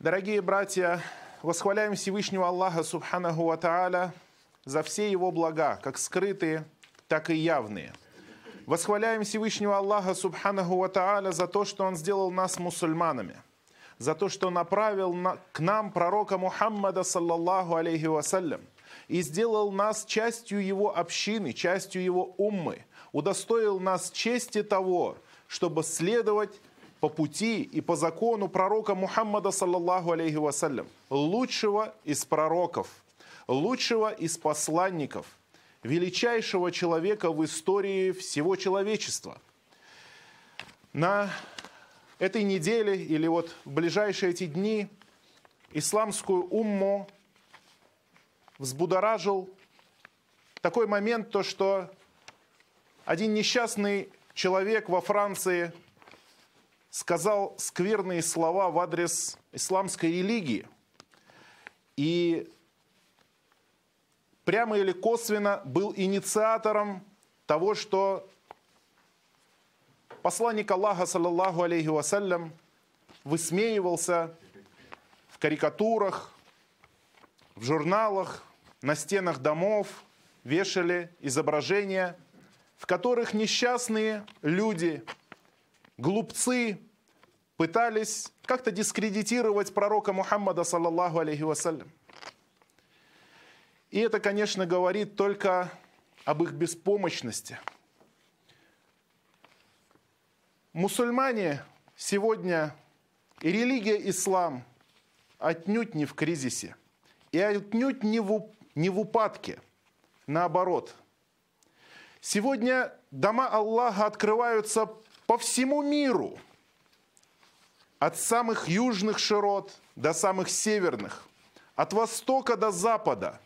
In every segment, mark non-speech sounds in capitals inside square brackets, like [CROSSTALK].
Дорогие братья, восхваляем Всевышнего Аллаха Субханаху Ва Тааля за все его блага, как скрытые, так и явные. Восхваляем Всевышнего Аллаха Субханаху Ва Тааля за то, что Он сделал нас мусульманами, за то, что направил к нам пророка Мухаммада, саллаллаху алейхи вассалям, и сделал нас частью его общины, частью его уммы, удостоил нас чести того, чтобы следовать по пути и по закону пророка Мухаммада, саллаллаху алейхи вассалям, лучшего из пророков, лучшего из посланников, величайшего человека в истории всего человечества. На этой неделе или вот в ближайшие эти дни исламскую умму взбудоражил такой момент, то что один несчастный человек во Франции – сказал скверные слова в адрес исламской религии. И прямо или косвенно был инициатором того, что посланник Аллаха, саллаллаху алейхи вассалям, высмеивался в карикатурах, в журналах, на стенах домов, вешали изображения, в которых несчастные люди – глупцы пытались как-то дискредитировать пророка Мухаммада, саллаллаху алейхи вассалям. И это, конечно, говорит только об их беспомощности. Мусульмане сегодня и религия ислам отнюдь не в кризисе и отнюдь не в, не в упадке. Наоборот. Сегодня дома Аллаха открываются по всему миру, от самых южных широт до самых северных, от востока до запада,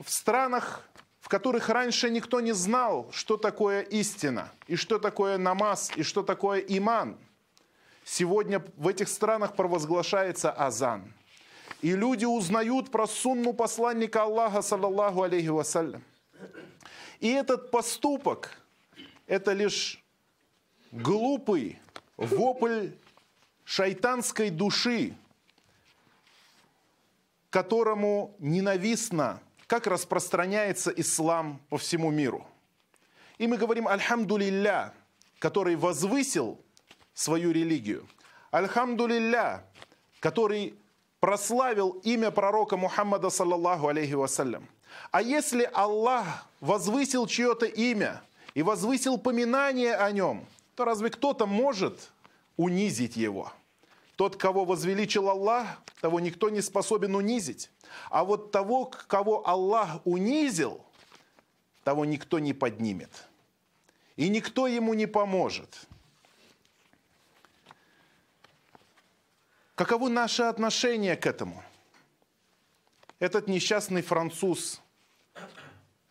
в странах, в которых раньше никто не знал, что такое истина, и что такое намаз, и что такое иман. Сегодня в этих странах провозглашается азан. И люди узнают про сунну посланника Аллаха, саллаллаху алейхи вассалям. И этот поступок – это лишь глупый вопль шайтанской души, которому ненавистно, как распространяется ислам по всему миру. И мы говорим «Альхамдулилля», который возвысил свою религию. «Альхамдулилля», который прославил имя пророка Мухаммада, саллаллаху алейхи вассалям. А если Аллах возвысил чье-то имя – и возвысил поминание о нем, то разве кто-то может унизить его? Тот, кого возвеличил Аллах, того никто не способен унизить. А вот того, кого Аллах унизил, того никто не поднимет. И никто ему не поможет. Каково наше отношение к этому? Этот несчастный француз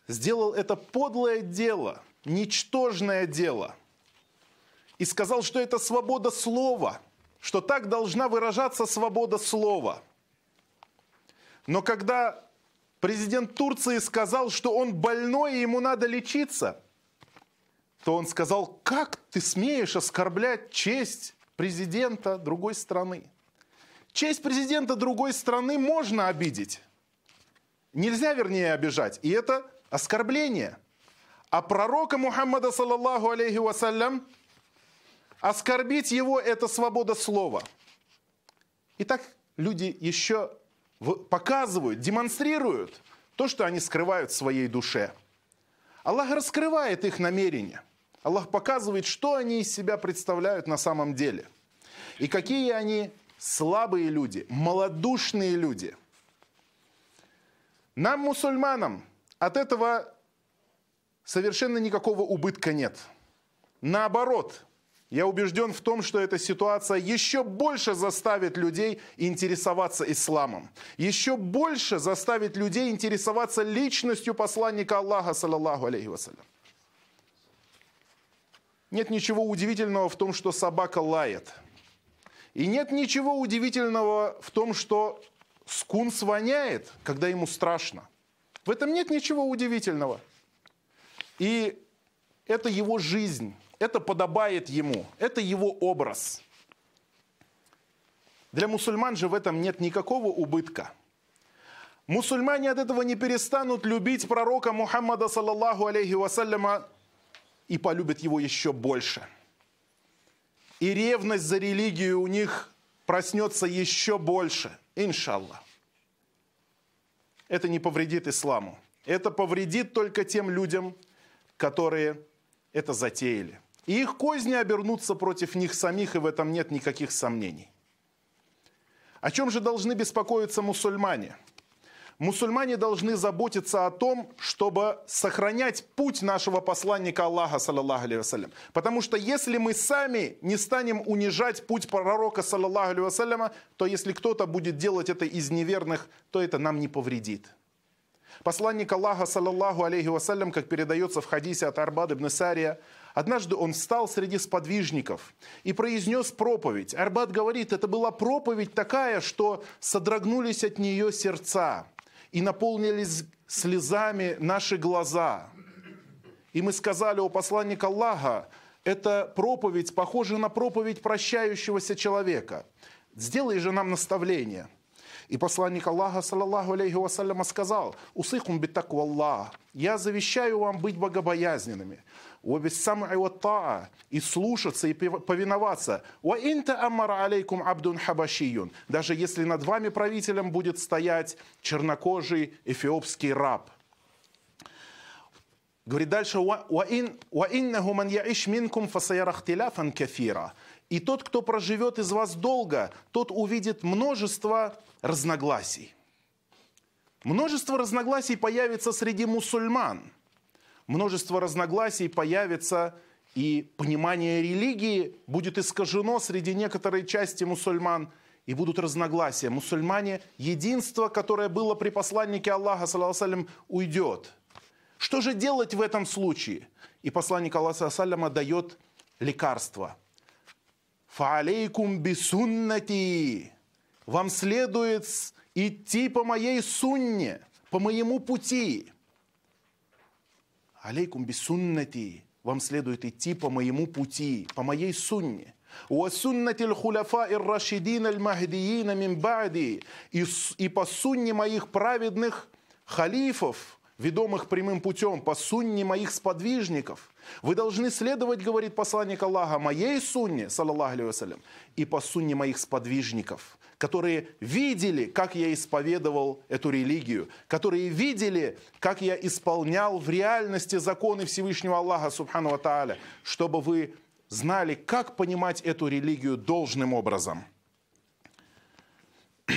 сделал это подлое дело – ничтожное дело. И сказал, что это свобода слова, что так должна выражаться свобода слова. Но когда президент Турции сказал, что он больной и ему надо лечиться, то он сказал, как ты смеешь оскорблять честь президента другой страны? Честь президента другой страны можно обидеть. Нельзя, вернее, обижать. И это оскорбление – а пророка Мухаммада, саллаллаху алейхи вассалям, оскорбить его – это свобода слова. Итак, люди еще показывают, демонстрируют то, что они скрывают в своей душе. Аллах раскрывает их намерения. Аллах показывает, что они из себя представляют на самом деле. И какие они слабые люди, малодушные люди. Нам, мусульманам, от этого совершенно никакого убытка нет. Наоборот, я убежден в том, что эта ситуация еще больше заставит людей интересоваться исламом. Еще больше заставит людей интересоваться личностью посланника Аллаха, саллаллаху алейхи вассалям. Нет ничего удивительного в том, что собака лает. И нет ничего удивительного в том, что скунс воняет, когда ему страшно. В этом нет ничего удивительного. И это его жизнь, это подобает ему, это его образ. Для мусульман же в этом нет никакого убытка. Мусульмане от этого не перестанут любить пророка Мухаммада, саллаллаху алейхи вассаляма, и полюбят его еще больше. И ревность за религию у них проснется еще больше, иншаллах. Это не повредит исламу. Это повредит только тем людям, которые это затеяли. И их козни обернутся против них самих, и в этом нет никаких сомнений. О чем же должны беспокоиться мусульмане? Мусульмане должны заботиться о том, чтобы сохранять путь нашего посланника Аллаха, саллаллаху алейhi Потому что если мы сами не станем унижать путь пророка, саллаллаху алейhi то если кто-то будет делать это из неверных, то это нам не повредит. Посланник Аллаха, саллаллаху алейхи вассалям, как передается в хадисе от Арбад ибн Сария, однажды он встал среди сподвижников и произнес проповедь. Арбад говорит, это была проповедь такая, что содрогнулись от нее сердца и наполнились слезами наши глаза. И мы сказали, о посланник Аллаха, эта проповедь похожа на проповедь прощающегося человека. Сделай же нам наставление – и посланник Аллаха, саллаллаху алейхи вассаляма, сказал, «Усыкум битаку Аллах, я завещаю вам быть богобоязненными, и слушаться, и повиноваться. алейкум абдун хабашиюн. Даже если над вами правителем будет стоять чернокожий эфиопский раб. Говорит дальше, «Ва иннаху ман яиш минкум фасаяра ахтиляфан кафира». И тот, кто проживет из вас долго, тот увидит множество разногласий. Множество разногласий появится среди мусульман. Множество разногласий появится и понимание религии будет искажено среди некоторой части мусульман, и будут разногласия. Мусульмане, единство, которое было при посланнике Аллаха, саллаху уйдет. Что же делать в этом случае? И посланник Аллаха, саллаху дает лекарство. «Фаалейкум бисуннати» вам следует идти по моей сунне, по моему пути. Алейкум бисуннати. Вам следует идти по моему пути, по моей сунне. وسنة الخلفاء الراشدين المهديين من بعدي и по сунне моих праведных халифов, ведомых прямым путем, по сунне моих сподвижников. Вы должны следовать, говорит посланник Аллаха, моей сунне, саллаллаху алейhi и по сунне моих сподвижников которые видели, как я исповедовал эту религию, которые видели, как я исполнял в реальности законы Всевышнего Аллаха, субхану ва чтобы вы знали, как понимать эту религию должным образом. [CLEARS THROAT]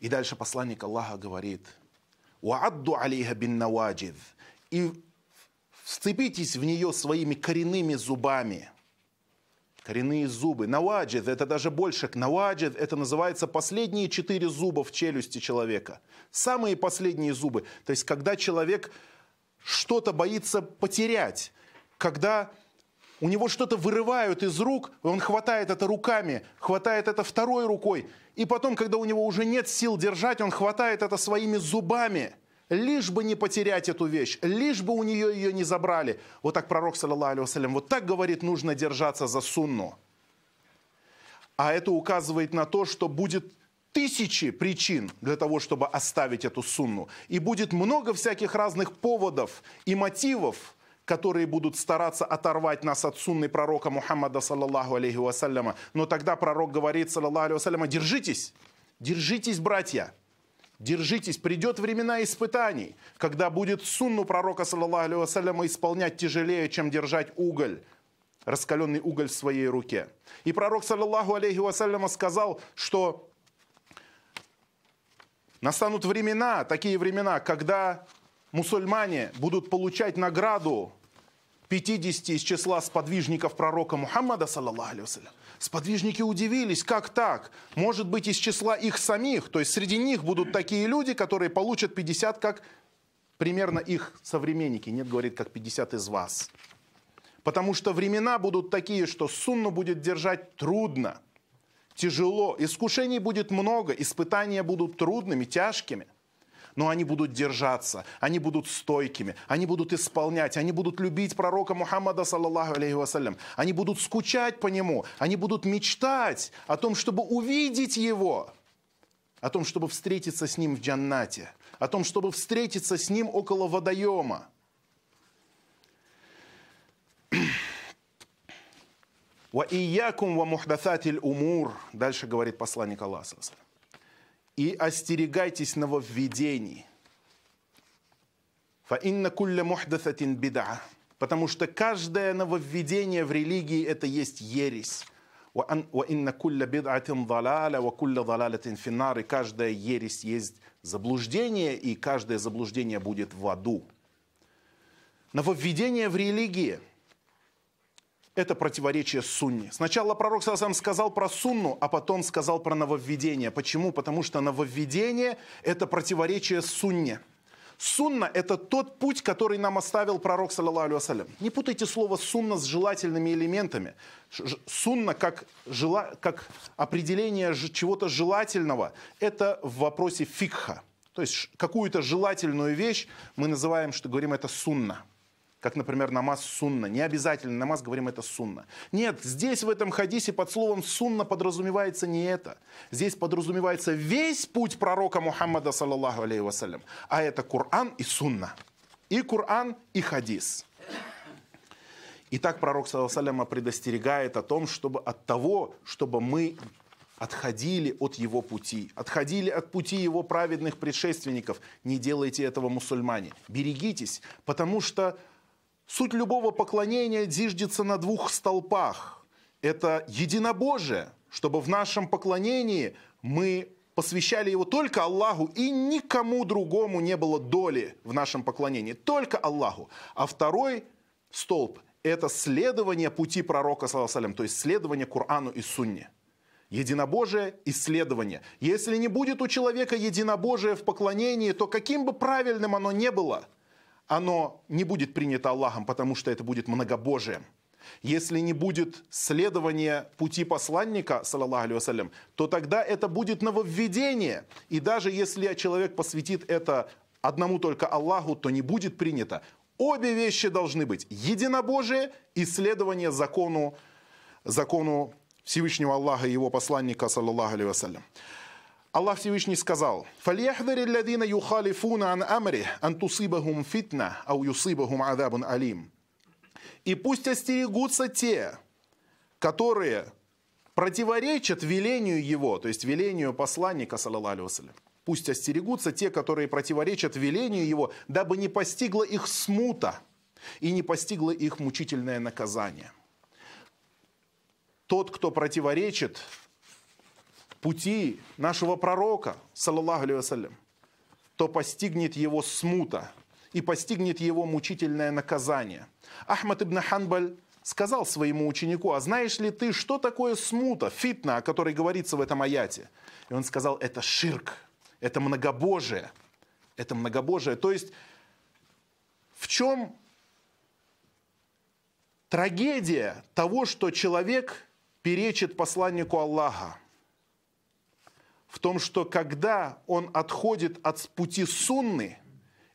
И дальше посланник Аллаха говорит, «Уадду алейха бин наваджид» и вцепитесь в нее своими коренными зубами – коренные зубы. Наваджид – это даже больше. Наваджид – это называется последние четыре зуба в челюсти человека. Самые последние зубы. То есть, когда человек что-то боится потерять, когда у него что-то вырывают из рук, он хватает это руками, хватает это второй рукой, и потом, когда у него уже нет сил держать, он хватает это своими зубами – лишь бы не потерять эту вещь, лишь бы у нее ее не забрали. Вот так пророк, саллаллаху алейhi вот так говорит, нужно держаться за сунну. А это указывает на то, что будет тысячи причин для того, чтобы оставить эту сунну. И будет много всяких разных поводов и мотивов, которые будут стараться оторвать нас от сунны пророка Мухаммада, саллаллаху алейхи вассаляма. Но тогда пророк говорит, саллаллаху алейхи вассаляма, держитесь, держитесь, братья. Держитесь, придет времена испытаний, когда будет сунну пророка, саллаллаху алейhi исполнять тяжелее, чем держать уголь, раскаленный уголь в своей руке. И пророк, саллаллаху алейхи вассаляма, сказал, что настанут времена, такие времена, когда мусульмане будут получать награду 50 из числа сподвижников пророка Мухаммада, саллаллаху Сподвижники удивились, как так? Может быть, из числа их самих, то есть среди них будут такие люди, которые получат 50, как примерно их современники. Нет, говорит, как 50 из вас. Потому что времена будут такие, что сунну будет держать трудно, тяжело, искушений будет много, испытания будут трудными, тяжкими. Но они будут держаться, они будут стойкими, они будут исполнять, они будут любить пророка Мухаммада, саллаллаху алейхи вассалям, они будут скучать по нему, они будут мечтать о том, чтобы увидеть его, о том, чтобы встретиться с ним в джаннате, о том, чтобы встретиться с ним около водоема. Ва иякум ва мухдататиль умур. Дальше говорит посланник Аллаха. И остерегайтесь нововведений. Фа инна кулля мухдататин бида. Потому что каждое нововведение в религии это есть ересь. Инна кулля бидатин далаля, ва кулля далалятин финнар. И каждая ересь есть заблуждение, и каждое заблуждение будет в аду. Нововведение в религии – это противоречие сунне. Сначала пророк сам сказал про сунну, а потом сказал про нововведение. Почему? Потому что нововведение – это противоречие сунне. Сунна – это тот путь, который нам оставил пророк, саллаллаху алейhi Не путайте слово «сунна» с желательными элементами. Сунна как, жела, как определение чего-то желательного – это в вопросе фикха. То есть какую-то желательную вещь мы называем, что говорим, это сунна как, например, намаз сунна. Не обязательно намаз, говорим, это сунна. Нет, здесь в этом хадисе под словом сунна подразумевается не это. Здесь подразумевается весь путь пророка Мухаммада, саллаллаху алейhi вассалям. А это Коран и сунна. И Коран, и хадис. Итак, пророк, саллаллаху предостерегает о том, чтобы от того, чтобы мы отходили от его пути, отходили от пути его праведных предшественников. Не делайте этого, мусульмане. Берегитесь, потому что Суть любого поклонения зиждется на двух столпах. Это единобожие, чтобы в нашем поклонении мы посвящали его только Аллаху, и никому другому не было доли в нашем поклонении, только Аллаху. А второй столб – это следование пути пророка, то есть следование Корану и Сунне. Единобожие – исследование. Если не будет у человека единобожия в поклонении, то каким бы правильным оно ни было – оно не будет принято Аллахом, потому что это будет многобожием. Если не будет следования пути посланника, алейhi то тогда это будет нововведение. И даже если человек посвятит это одному только Аллаху, то не будет принято. Обе вещи должны быть. Единобожие и следование закону, закону Всевышнего Аллаха и его посланника, саллаллаху алейhi Аллах Всевышний сказал, «Фалияхдари ладина юхалифуна ан амри, ан тусибахум фитна, ау юсибахум адабун алим». И пусть остерегутся те, которые противоречат велению его, то есть велению посланника, саллаллаху Пусть остерегутся те, которые противоречат велению его, дабы не постигла их смута и не постигла их мучительное наказание. Тот, кто противоречит пути нашего пророка, саллаллаху алейhi то постигнет его смута и постигнет его мучительное наказание. Ахмад ибн Ханбаль сказал своему ученику, а знаешь ли ты, что такое смута, фитна, о которой говорится в этом аяте? И он сказал, это ширк, это многобожие, это многобожие. То есть в чем трагедия того, что человек перечит посланнику Аллаха? В том, что когда он отходит от пути сунны,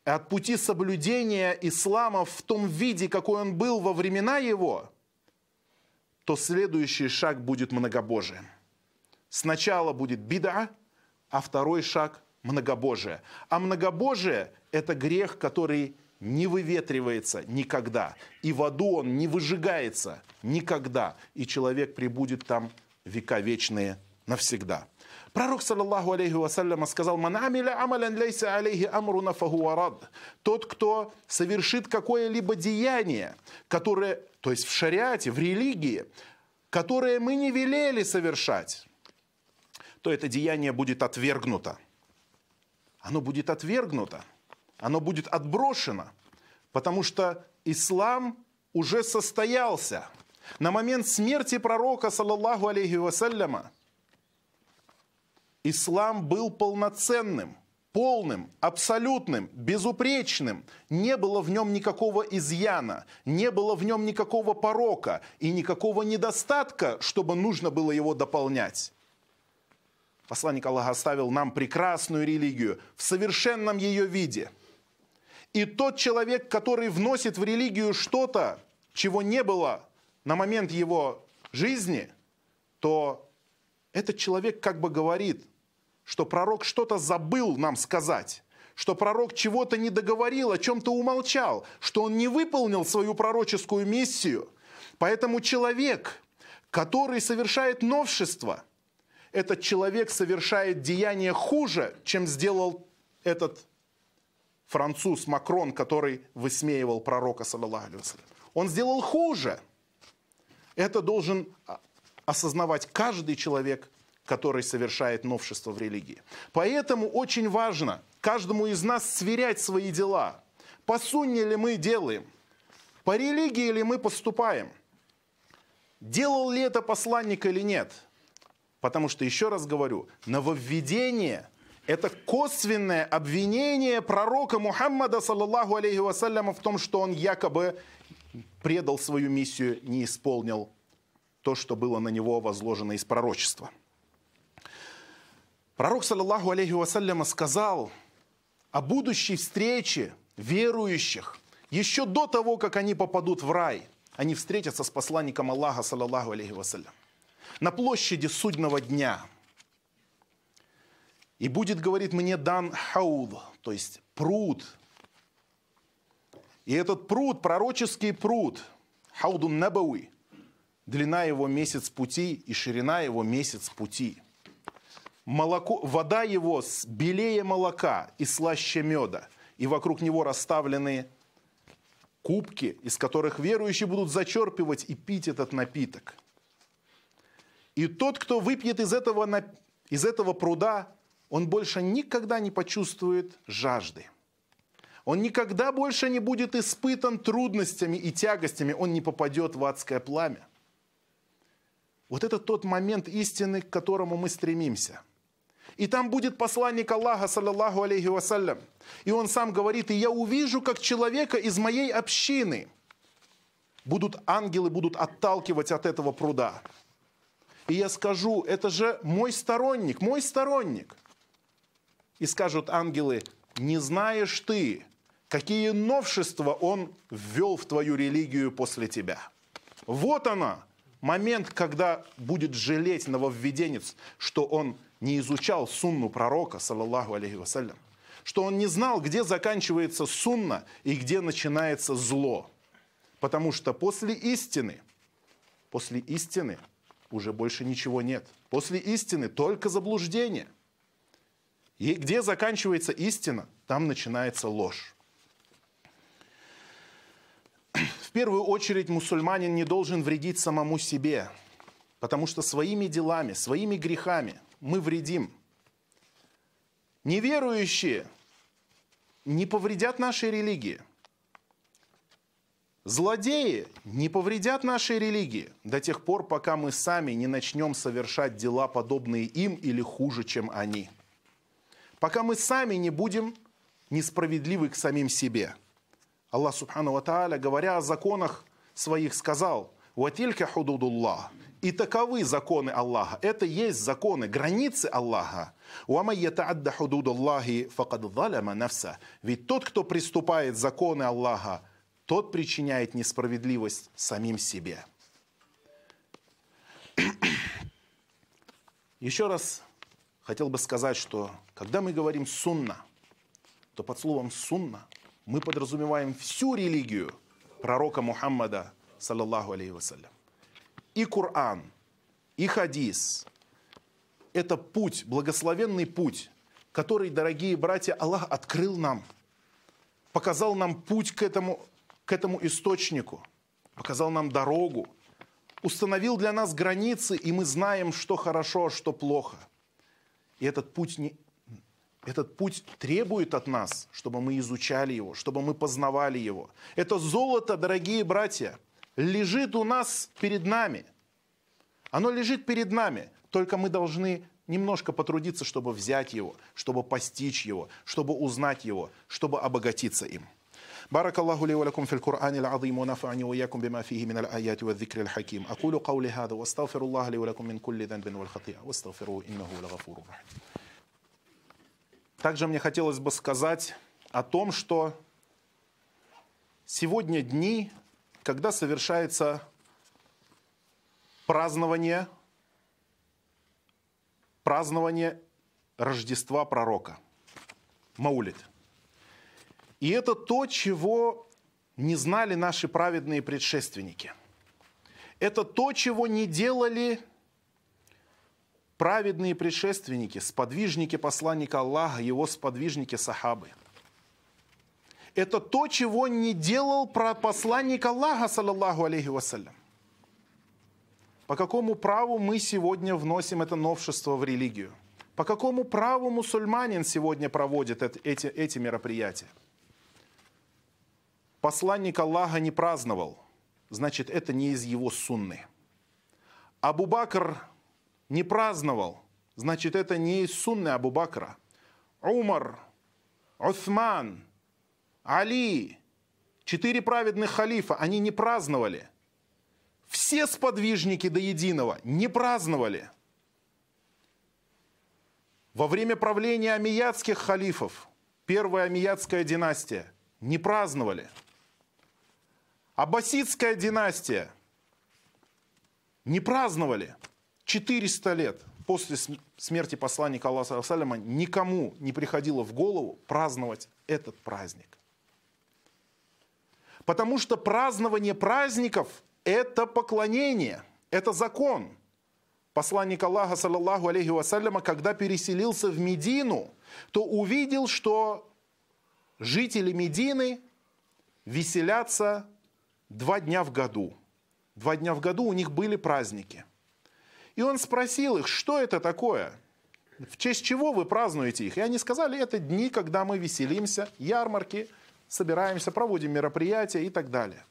от пути соблюдения ислама в том виде, какой он был во времена его, то следующий шаг будет многобожием. Сначала будет бида, а второй шаг – многобожие. А многобожие – это грех, который не выветривается никогда. И в аду он не выжигается никогда. И человек прибудет там века вечные навсегда. Пророк, саллаллаху алейхи вассаляма, сказал, «Ман амиля амалян лейса алейхи амруна фахуарад». Тот, кто совершит какое-либо деяние, которое, то есть в шариате, в религии, которое мы не велели совершать, то это деяние будет отвергнуто. Оно будет отвергнуто, оно будет отброшено, потому что ислам уже состоялся. На момент смерти пророка, саллаллаху алейхи вассаляма, ислам был полноценным, полным, абсолютным, безупречным. Не было в нем никакого изъяна, не было в нем никакого порока и никакого недостатка, чтобы нужно было его дополнять. Посланник Аллаха оставил нам прекрасную религию в совершенном ее виде. И тот человек, который вносит в религию что-то, чего не было на момент его жизни, то этот человек как бы говорит, что пророк что-то забыл нам сказать, что пророк чего-то не договорил, о чем-то умолчал, что он не выполнил свою пророческую миссию. Поэтому человек, который совершает новшество, этот человек совершает деяние хуже, чем сделал этот француз Макрон, который высмеивал пророка, саллаллаху Он сделал хуже. Это должен осознавать каждый человек, который совершает новшество в религии. Поэтому очень важно каждому из нас сверять свои дела. По сунне ли мы делаем? По религии ли мы поступаем? Делал ли это посланник или нет? Потому что, еще раз говорю, нововведение – это косвенное обвинение пророка Мухаммада, саллаллаху алейхи вассаляма, в том, что он якобы предал свою миссию, не исполнил то, что было на него возложено из пророчества. Пророк, саллаллаху алейхи вассаляма, сказал о будущей встрече верующих еще до того, как они попадут в рай. Они встретятся с посланником Аллаха, саллаллаху алейхи вассалям, на площади судного дня. И будет, говорит, мне дан хауд, то есть пруд. И этот пруд, пророческий пруд, хаудун набауи, длина его месяц пути и ширина его месяц пути – молоко, вода его белее молока и слаще меда, и вокруг него расставлены кубки, из которых верующие будут зачерпывать и пить этот напиток. И тот, кто выпьет из этого, из этого пруда, он больше никогда не почувствует жажды. Он никогда больше не будет испытан трудностями и тягостями, он не попадет в адское пламя. Вот это тот момент истины, к которому мы стремимся – и там будет посланник Аллаха, саллаллаху алейхи вассалям. И он сам говорит, и я увижу, как человека из моей общины будут ангелы, будут отталкивать от этого пруда. И я скажу, это же мой сторонник, мой сторонник. И скажут ангелы, не знаешь ты, какие новшества он ввел в твою религию после тебя. Вот она, момент, когда будет жалеть нововведенец, что он не изучал сунну пророка, саллаллаху алейхи вассалям, что он не знал, где заканчивается сунна и где начинается зло. Потому что после истины, после истины уже больше ничего нет. После истины только заблуждение. И где заканчивается истина, там начинается ложь. [CLEARS THROAT] В первую очередь мусульманин не должен вредить самому себе, потому что своими делами, своими грехами – мы вредим. Неверующие не повредят нашей религии. Злодеи не повредят нашей религии до тех пор, пока мы сами не начнем совершать дела, подобные им или хуже, чем они. Пока мы сами не будем несправедливы к самим себе. Аллах Субхану Ва Тааля, говоря о законах своих, сказал, «Ватилька худудуллах» И таковы законы Аллаха. Это есть законы, границы Аллаха. Ведь тот, кто приступает законы Аллаха, тот причиняет несправедливость самим себе. [COUGHS] Еще раз хотел бы сказать, что когда мы говорим «сунна», то под словом «сунна» мы подразумеваем всю религию пророка Мухаммада, саллаллаху алейхи вассалям и Коран, и хадис. Это путь, благословенный путь, который, дорогие братья, Аллах открыл нам, показал нам путь к этому, к этому источнику, показал нам дорогу, установил для нас границы, и мы знаем, что хорошо, а что плохо. И этот путь, не, этот путь требует от нас, чтобы мы изучали его, чтобы мы познавали его. Это золото, дорогие братья – лежит у нас перед нами. Оно лежит перед нами, только мы должны немножко потрудиться, чтобы взять его, чтобы постичь его, чтобы узнать его, чтобы обогатиться им. بارك الله لي ولكم في القرآن العظيم ونفعني وإياكم بما فيه من الآيات والذكر الحكيم أقول قولي هذا واستغفر الله لي ولكم من كل ذنب والخطيئة واستغفروه إنه لغفور رحيم Также мне хотелось бы сказать о том, что сегодня дни, когда совершается празднование, празднование Рождества пророка, Маулит. И это то, чего не знали наши праведные предшественники. Это то, чего не делали праведные предшественники, сподвижники посланника Аллаха, его сподвижники сахабы. Это то, чего не делал посланник Аллаха, саллаллаху алейхи вассалям. По какому праву мы сегодня вносим это новшество в религию? По какому праву мусульманин сегодня проводит эти, эти мероприятия? Посланник Аллаха не праздновал, значит, это не из его сунны. Абу Бакр не праздновал, значит, это не из сунны Абу Бакра. Умар, Усман, Али, четыре праведных халифа, они не праздновали – все сподвижники до единого не праздновали. Во время правления амиядских халифов, первая амиядская династия, не праздновали. Аббасидская династия не праздновали 400 лет после смерти посланника Аллаха Саляма никому не приходило в голову праздновать этот праздник. Потому что празднование праздников это поклонение, это закон. Посланник Аллаха, саллаллаху алейхи вассаляма, когда переселился в Медину, то увидел, что жители Медины веселятся два дня в году. Два дня в году у них были праздники. И он спросил их, что это такое? В честь чего вы празднуете их? И они сказали, это дни, когда мы веселимся, ярмарки, собираемся, проводим мероприятия и так далее.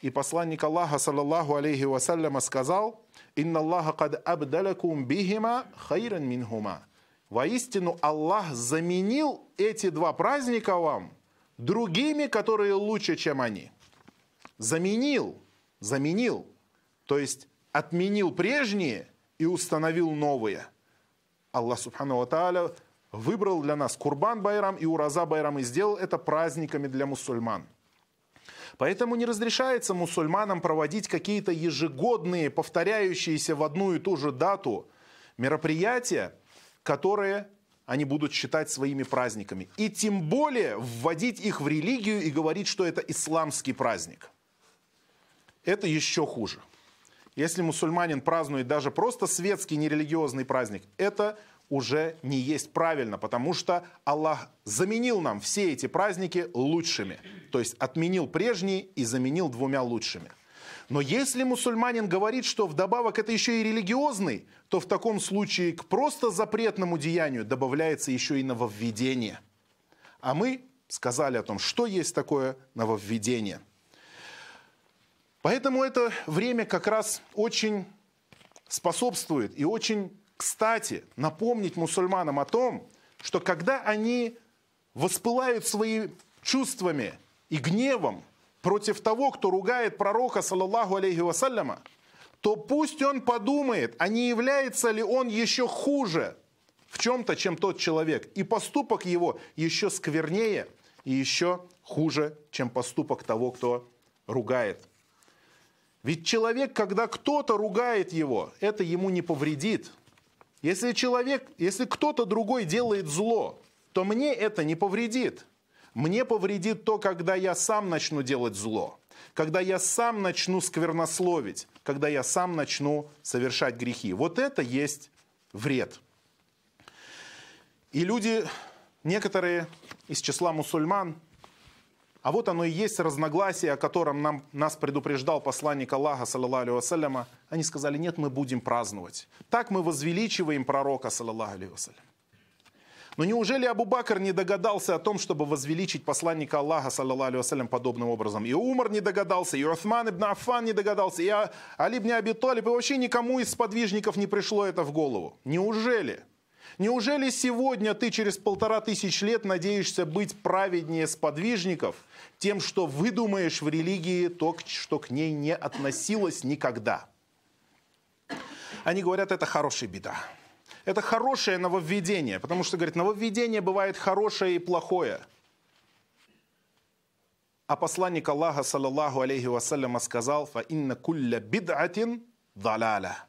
И посланник Аллаха, саллаллаху алейхи вассаляма, сказал, «Инна Аллаха кад абдалякум бихима хайран минхума». Воистину Аллах заменил эти два праздника вам другими, которые лучше, чем они. Заменил, заменил, то есть отменил прежние и установил новые. Аллах Субхану Ва выбрал для нас Курбан Байрам и Ураза Байрам и сделал это праздниками для мусульман. Поэтому не разрешается мусульманам проводить какие-то ежегодные, повторяющиеся в одну и ту же дату мероприятия, которые они будут считать своими праздниками. И тем более вводить их в религию и говорить, что это исламский праздник. Это еще хуже. Если мусульманин празднует даже просто светский нерелигиозный праздник, это уже не есть правильно, потому что Аллах заменил нам все эти праздники лучшими. То есть отменил прежние и заменил двумя лучшими. Но если мусульманин говорит, что вдобавок это еще и религиозный, то в таком случае к просто запретному деянию добавляется еще и нововведение. А мы сказали о том, что есть такое нововведение. Поэтому это время как раз очень способствует и очень кстати, напомнить мусульманам о том, что когда они воспылают своими чувствами и гневом против того, кто ругает пророка, саллаллаху алейхи вассаляма, то пусть он подумает, а не является ли он еще хуже в чем-то, чем тот человек. И поступок его еще сквернее и еще хуже, чем поступок того, кто ругает. Ведь человек, когда кто-то ругает его, это ему не повредит – если человек, если кто-то другой делает зло, то мне это не повредит. Мне повредит то, когда я сам начну делать зло, когда я сам начну сквернословить, когда я сам начну совершать грехи. Вот это есть вред. И люди, некоторые из числа мусульман, а вот оно и есть разногласие, о котором нам, нас предупреждал посланник Аллаха, саллаллаху вассаляма. Они сказали, нет, мы будем праздновать. Так мы возвеличиваем пророка, саллаллаху вассалям. Но неужели Абу Бакр не догадался о том, чтобы возвеличить посланника Аллаха, саллаллаху вассалям, подобным образом? И Умар не догадался, и Уthман ибн Аффан не догадался, и Али ибн Аби Талиб, и вообще никому из сподвижников не пришло это в голову. Неужели? Неужели сегодня ты через полтора тысяч лет надеешься быть праведнее сподвижников тем, что выдумаешь в религии то, что к ней не относилось никогда? Они говорят, это хорошая беда. Это хорошее нововведение, потому что, говорят, нововведение бывает хорошее и плохое. А посланник Аллаха, саллаллаху алейхи вассаляма, сказал, «Фа инна кулля бид'атин далаля».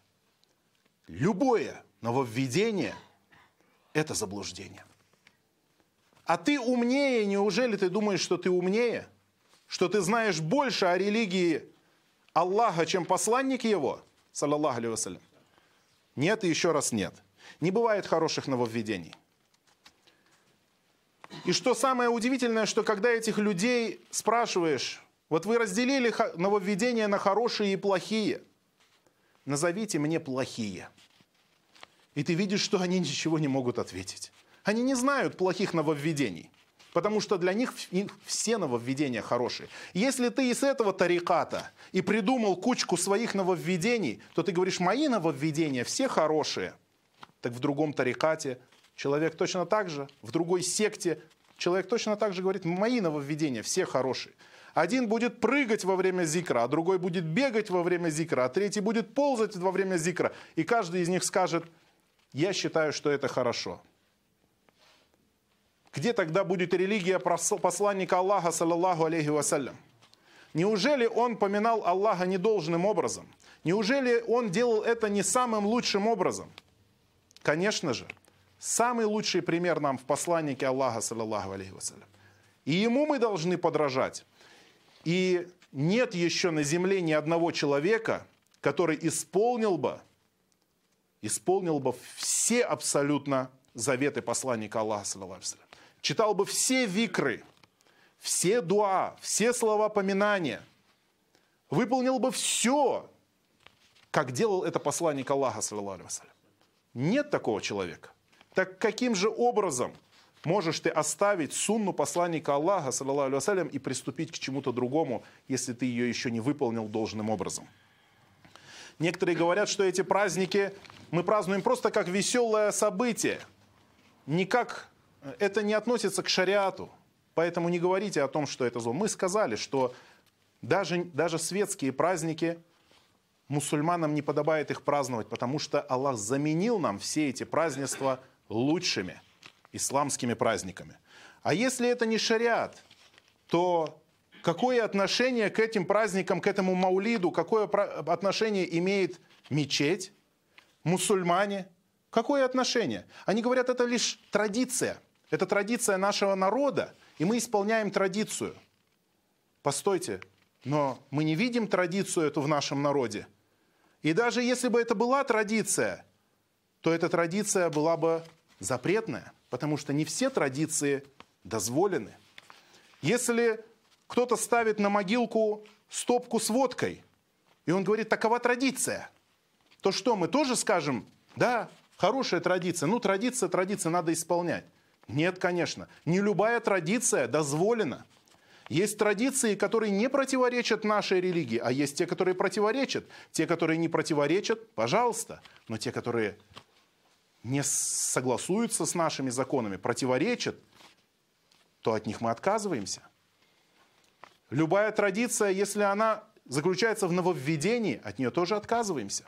Любое нововведение – это заблуждение. А ты умнее, неужели ты думаешь, что ты умнее? Что ты знаешь больше о религии Аллаха, чем посланник его? Саллаллаху алейhi вассалям. Нет и еще раз нет. Не бывает хороших нововведений. И что самое удивительное, что когда этих людей спрашиваешь, вот вы разделили нововведения на хорошие и плохие, назовите мне плохие – и ты видишь, что они ничего не могут ответить. Они не знают плохих нововведений. Потому что для них все нововведения хорошие. Если ты из этого тариката и придумал кучку своих нововведений, то ты говоришь, мои нововведения все хорошие. Так в другом тарикате человек точно так же, в другой секте человек точно так же говорит, мои нововведения все хорошие. Один будет прыгать во время зикра, а другой будет бегать во время зикра, а третий будет ползать во время зикра. И каждый из них скажет, я считаю, что это хорошо. Где тогда будет религия посланника Аллаха, саллаллаху алейхи вассалям? Неужели он поминал Аллаха недолжным образом? Неужели он делал это не самым лучшим образом? Конечно же, самый лучший пример нам в посланнике Аллаха, саллаллаху алейхи вассалям. И ему мы должны подражать. И нет еще на земле ни одного человека, который исполнил бы исполнил бы все абсолютно заветы посланника Аллаха, читал бы все викры, все дуа, все слова поминания, выполнил бы все, как делал это посланник Аллаха, Нет такого человека. Так каким же образом можешь ты оставить сунну посланника Аллаха, саллаллаху и приступить к чему-то другому, если ты ее еще не выполнил должным образом? Некоторые говорят, что эти праздники мы празднуем просто как веселое событие. Никак это не относится к шариату. Поэтому не говорите о том, что это зло. Мы сказали, что даже, даже светские праздники мусульманам не подобает их праздновать, потому что Аллах заменил нам все эти празднества лучшими исламскими праздниками. А если это не шариат, то какое отношение к этим праздникам, к этому маулиду, какое отношение имеет мечеть, мусульмане. Какое отношение? Они говорят, это лишь традиция. Это традиция нашего народа, и мы исполняем традицию. Постойте, но мы не видим традицию эту в нашем народе. И даже если бы это была традиция, то эта традиция была бы запретная, потому что не все традиции дозволены. Если кто-то ставит на могилку стопку с водкой, и он говорит, такова традиция – то что, мы тоже скажем, да, хорошая традиция, ну традиция, традиция, надо исполнять. Нет, конечно, не любая традиция дозволена. Есть традиции, которые не противоречат нашей религии, а есть те, которые противоречат. Те, которые не противоречат, пожалуйста. Но те, которые не согласуются с нашими законами, противоречат, то от них мы отказываемся. Любая традиция, если она заключается в нововведении, от нее тоже отказываемся.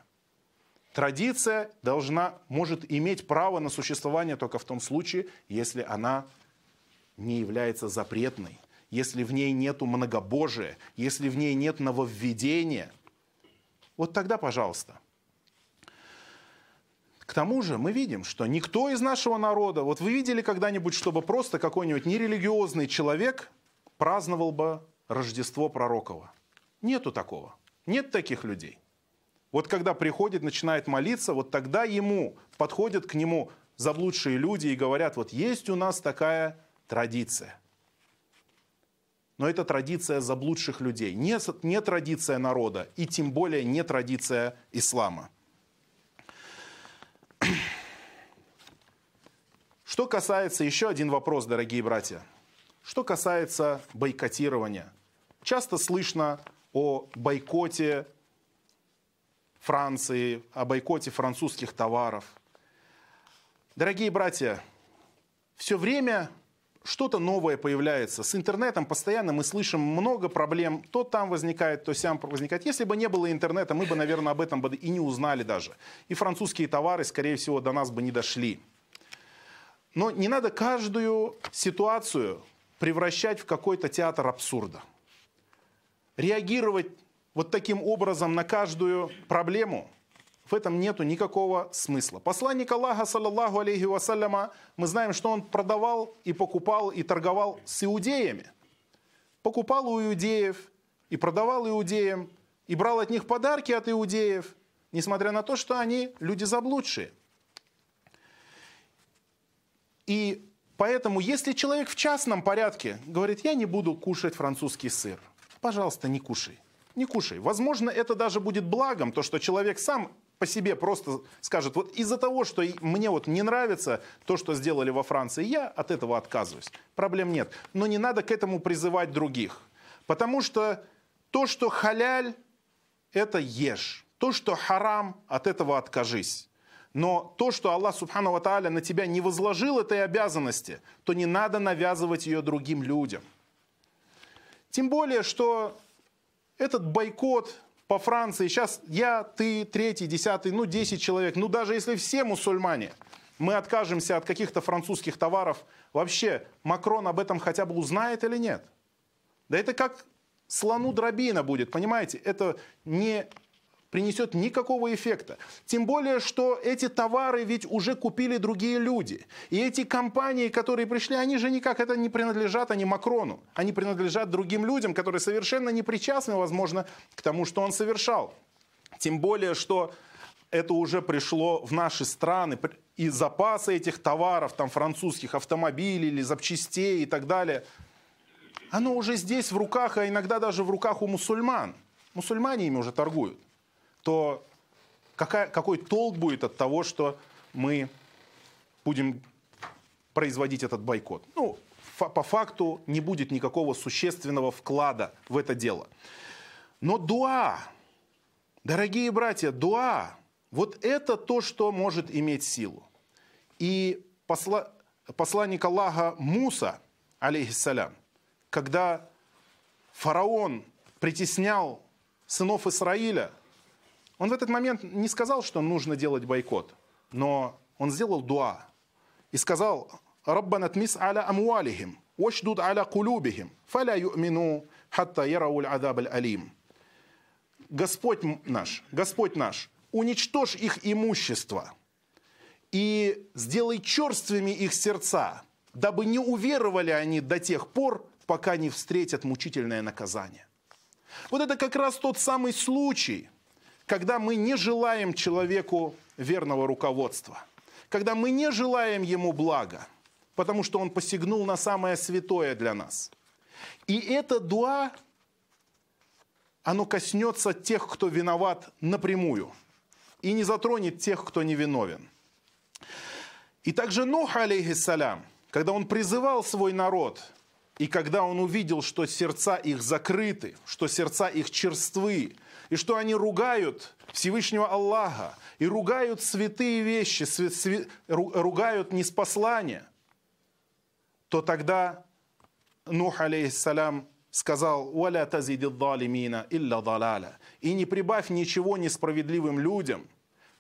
Традиция должна, может иметь право на существование только в том случае, если она не является запретной, если в ней нет многобожия, если в ней нет нововведения. Вот тогда, пожалуйста. К тому же мы видим, что никто из нашего народа, вот вы видели когда-нибудь, чтобы просто какой-нибудь нерелигиозный человек праздновал бы Рождество Пророкова? Нету такого. Нет таких людей. Вот когда приходит, начинает молиться, вот тогда ему подходят к нему заблудшие люди и говорят, вот есть у нас такая традиция. Но это традиция заблудших людей, не, не традиция народа, и тем более не традиция ислама. [CLEARS THROAT] Что касается, еще один вопрос, дорогие братья. Что касается бойкотирования. Часто слышно о бойкоте Франции, о бойкоте французских товаров. Дорогие братья, все время что-то новое появляется. С интернетом постоянно мы слышим много проблем. То там возникает, то сям возникает. Если бы не было интернета, мы бы, наверное, об этом бы и не узнали даже. И французские товары, скорее всего, до нас бы не дошли. Но не надо каждую ситуацию превращать в какой-то театр абсурда. Реагировать вот таким образом на каждую проблему в этом нету никакого смысла. Посланник Аллаха, саллаллаху алейхи вассаляма, мы знаем, что он продавал и покупал и торговал с иудеями. Покупал у иудеев и продавал иудеям, и брал от них подарки от иудеев, несмотря на то, что они люди заблудшие. И поэтому, если человек в частном порядке говорит, я не буду кушать французский сыр, пожалуйста, не кушай. Не кушай. Возможно, это даже будет благом, то, что человек сам по себе просто скажет, вот из-за того, что мне вот не нравится то, что сделали во Франции, я от этого отказываюсь. Проблем нет. Но не надо к этому призывать других. Потому что то, что халяль, это ешь. То, что харам, от этого откажись. Но то, что Аллах Субхану Ва Тааля на тебя не возложил этой обязанности, то не надо навязывать ее другим людям. Тем более, что этот бойкот по Франции, сейчас я, ты, третий, десятый, ну, десять человек, ну, даже если все мусульмане, мы откажемся от каких-то французских товаров, вообще Макрон об этом хотя бы узнает или нет? Да это как слону дробина будет, понимаете? Это не принесет никакого эффекта. Тем более, что эти товары ведь уже купили другие люди. И эти компании, которые пришли, они же никак это не принадлежат, они Макрону. Они принадлежат другим людям, которые совершенно не причастны, возможно, к тому, что он совершал. Тем более, что это уже пришло в наши страны, и запасы этих товаров, там французских автомобилей или запчастей и так далее, оно уже здесь в руках, а иногда даже в руках у мусульман. Мусульмане ими уже торгуют то какая, какой толк будет от того, что мы будем производить этот бойкот? Ну, по факту не будет никакого существенного вклада в это дело. Но дуа, дорогие братья, дуа, вот это то, что может иметь силу. И посла, посланник Аллаха Муса, алейхиссалям, когда фараон притеснял сынов Израиля – он в этот момент не сказал, что нужно делать бойкот, но он сделал дуа и сказал, «Раббана тмис аля амуалихим, вашдуд аля кулюбихим, фаля ю'мину хатта ярауль адаб алим». Господь наш, Господь наш, уничтожь их имущество и сделай черствыми их сердца, дабы не уверовали они до тех пор, пока не встретят мучительное наказание. Вот это как раз тот самый случай – когда мы не желаем человеку верного руководства, когда мы не желаем ему блага, потому что он посягнул на самое святое для нас. И это дуа, оно коснется тех, кто виноват напрямую, и не затронет тех, кто не виновен. И также Нух, алейхиссалям, когда он призывал свой народ, и когда он увидел, что сердца их закрыты, что сердца их черствы, и что они ругают Всевышнего Аллаха, и ругают святые вещи, св... Св... ругают неспослание, то тогда Нух, алейхиссалям, сказал, «Валя тазиди далимина илля далаля». И не прибавь ничего несправедливым людям,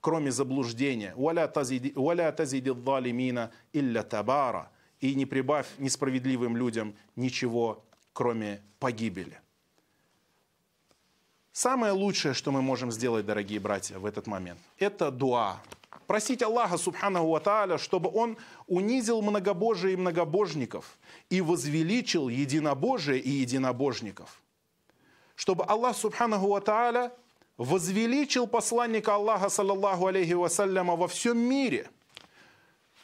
кроме заблуждения. «Валя тазиди далимина илля табара». И не прибавь несправедливым людям ничего, кроме погибели. Самое лучшее, что мы можем сделать, дорогие братья, в этот момент, это дуа. Просить Аллаха, субханаху ва чтобы Он унизил многобожие и многобожников и возвеличил единобожие и единобожников. Чтобы Аллах, субханаху ва возвеличил посланника Аллаха, саллаллаху алейхи вассаляма, во всем мире.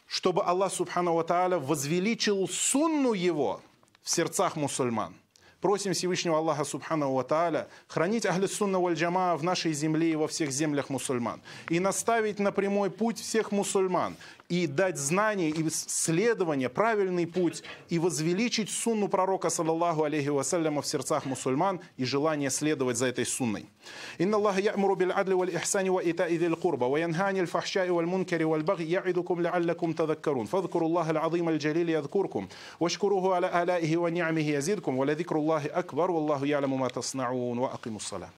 Чтобы Аллах, субханаху ва возвеличил сунну его в сердцах мусульман. Просим Всевышнего Аллаха Субхану Ва Тааля хранить Ахли Сунна Валь Джама в нашей земле и во всех землях мусульман. И наставить на прямой путь всех мусульман и дать знания и следование, правильный путь, и возвеличить сунну пророка, саллаллаху алейхи вассаляма, в сердцах мусульман и желание следовать за этой сунной. «Инна Аллаха я'муру бил адли вал ихсани ва итаи дил курба, ва янхани аль фахшаи вал мункари вал баги, я'идукум лa'аллакум тадаккарун, фадкуру Аллаха аль-азим аль-джалил ядкуркум, вашкуруху аля алаихи ва ни'амихи язидкум, ва ладикру Аллахи акбар, ва Аллаху я'ламу ма таснаун, ва акиму салам».